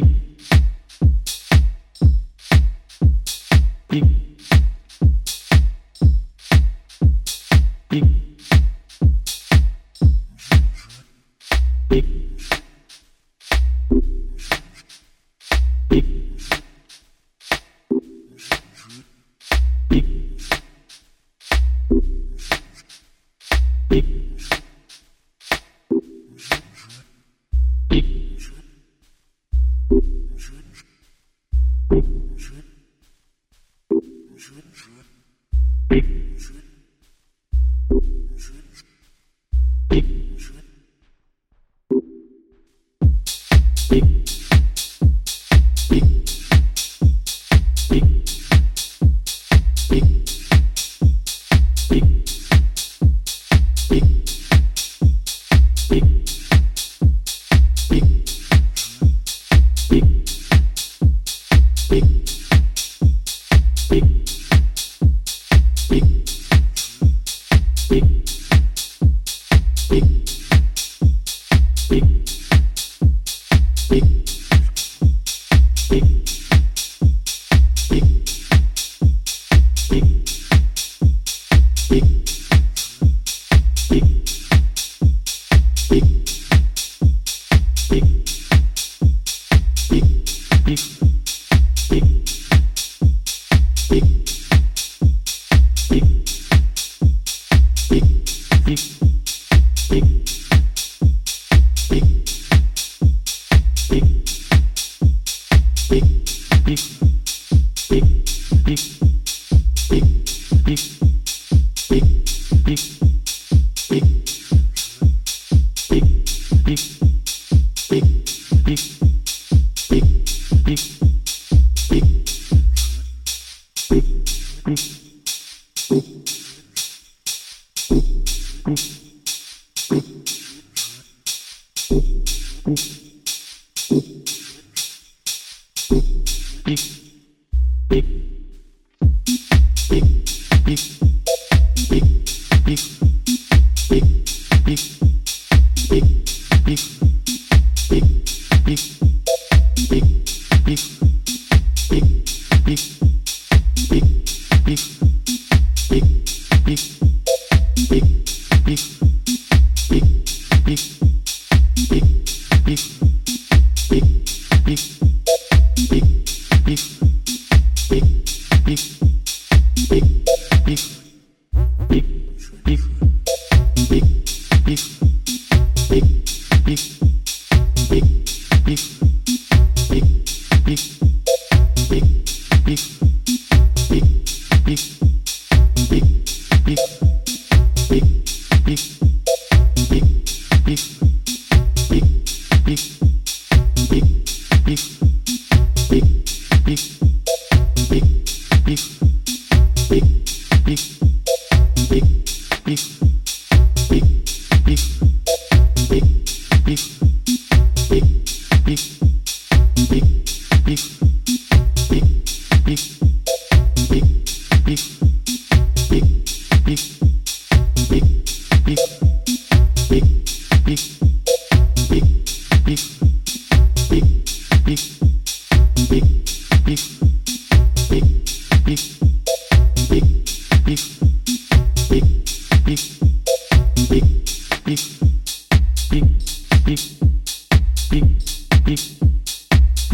Thank Peace.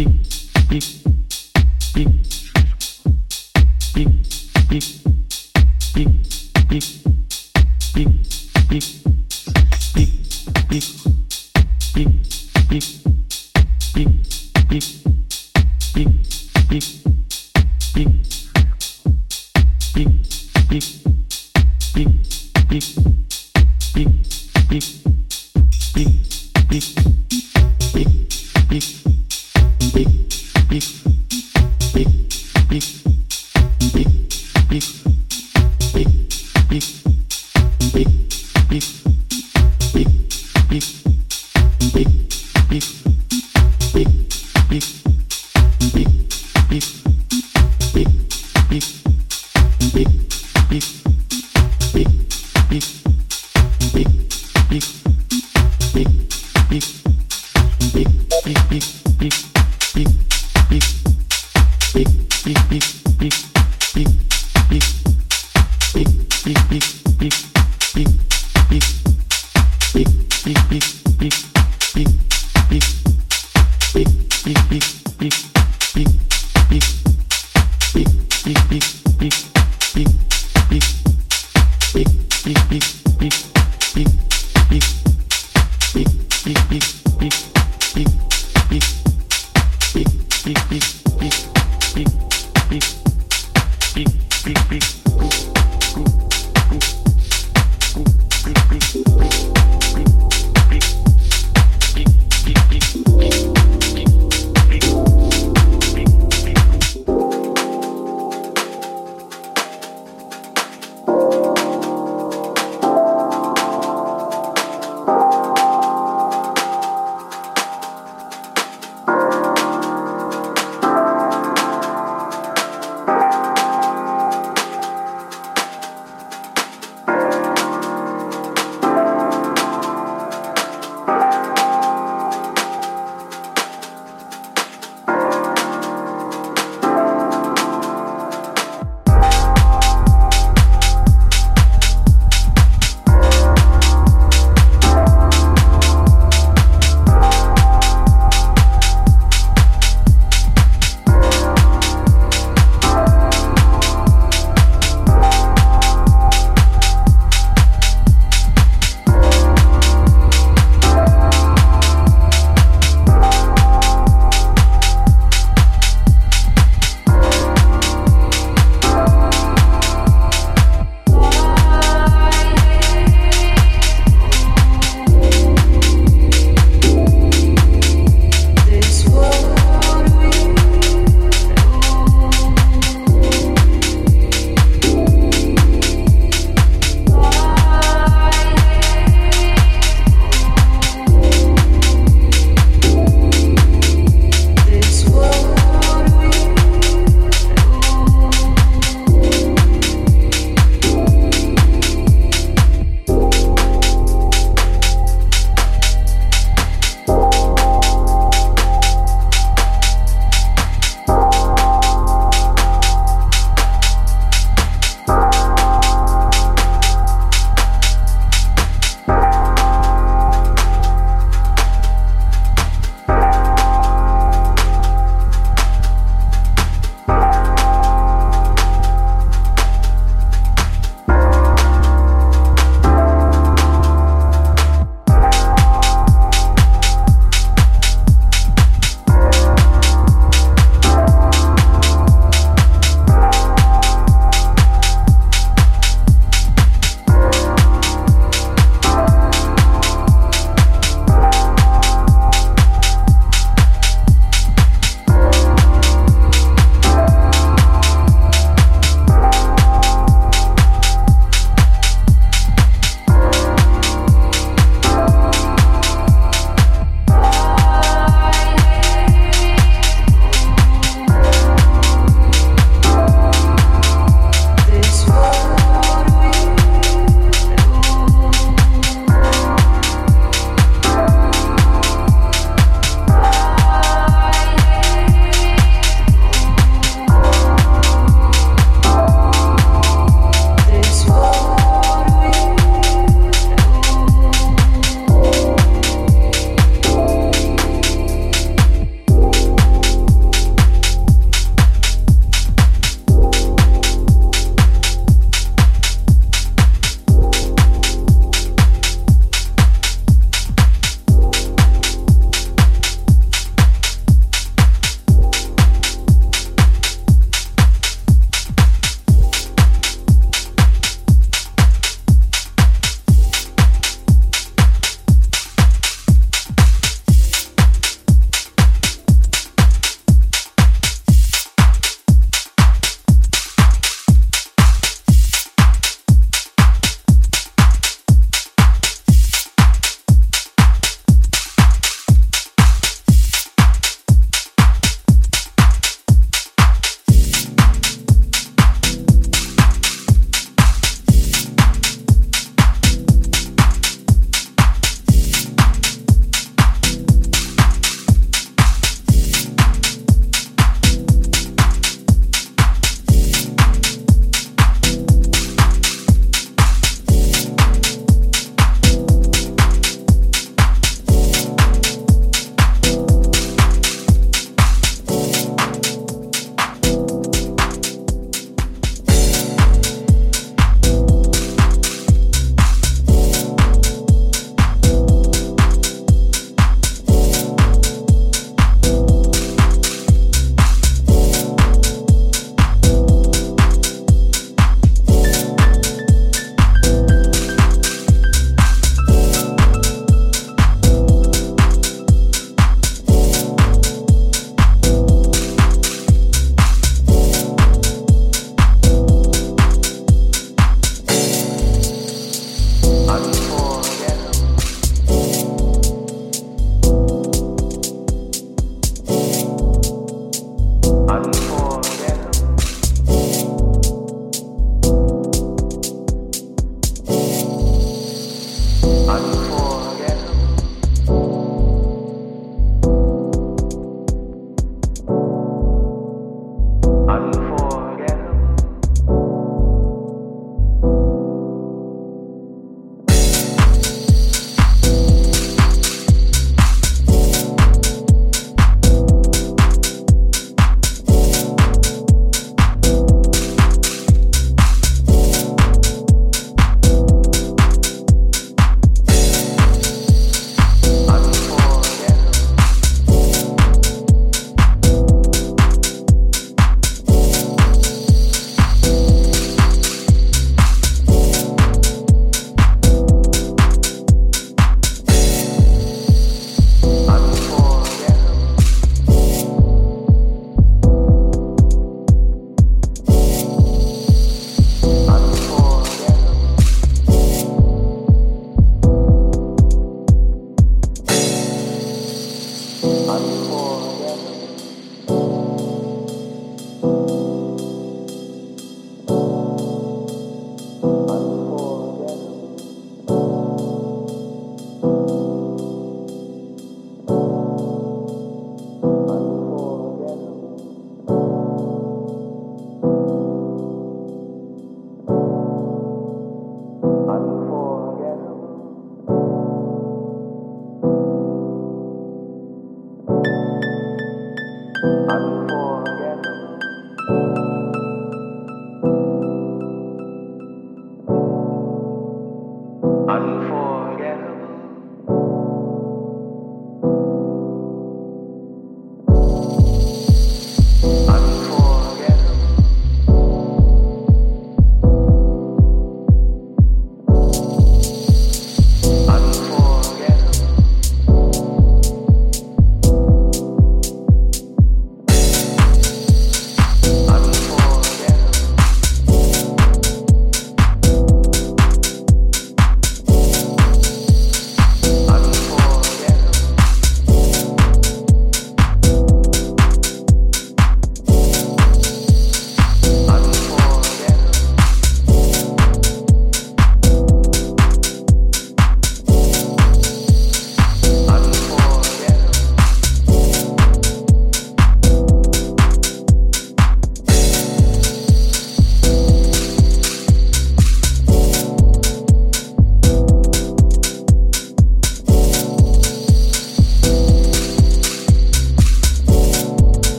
speak, speak.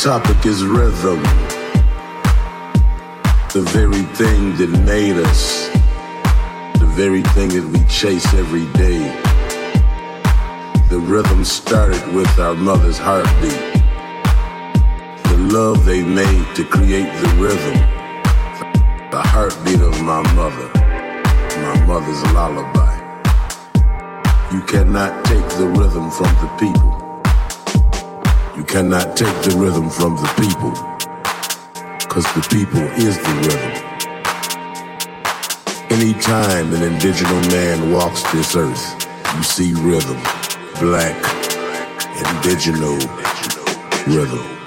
Topic is rhythm. The very thing that made us. The very thing that we chase every day. The rhythm started with our mother's heartbeat. The love they made to create the rhythm. The heartbeat of my mother. My mother's lullaby. You cannot take the rhythm from the people. You cannot take the rhythm from the people, because the people is the rhythm. Anytime an indigenous man walks this earth, you see rhythm, black, indigenous rhythm.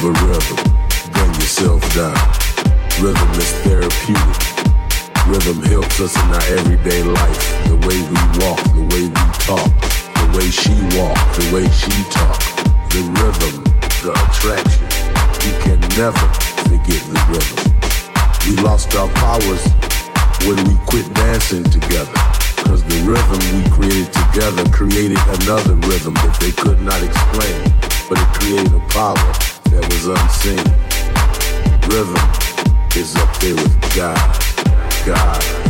of a rebel, gun yourself down. Rhythm is therapeutic. Rhythm helps us in our everyday life. The way we walk, the way we talk, the way she walk, the way she talk. The rhythm, the attraction. We can never forget the rhythm. We lost our powers when we quit dancing together. Cause the rhythm we created together created another rhythm that they could not explain, but it created a power unseen. Rhythm is up there with God. God.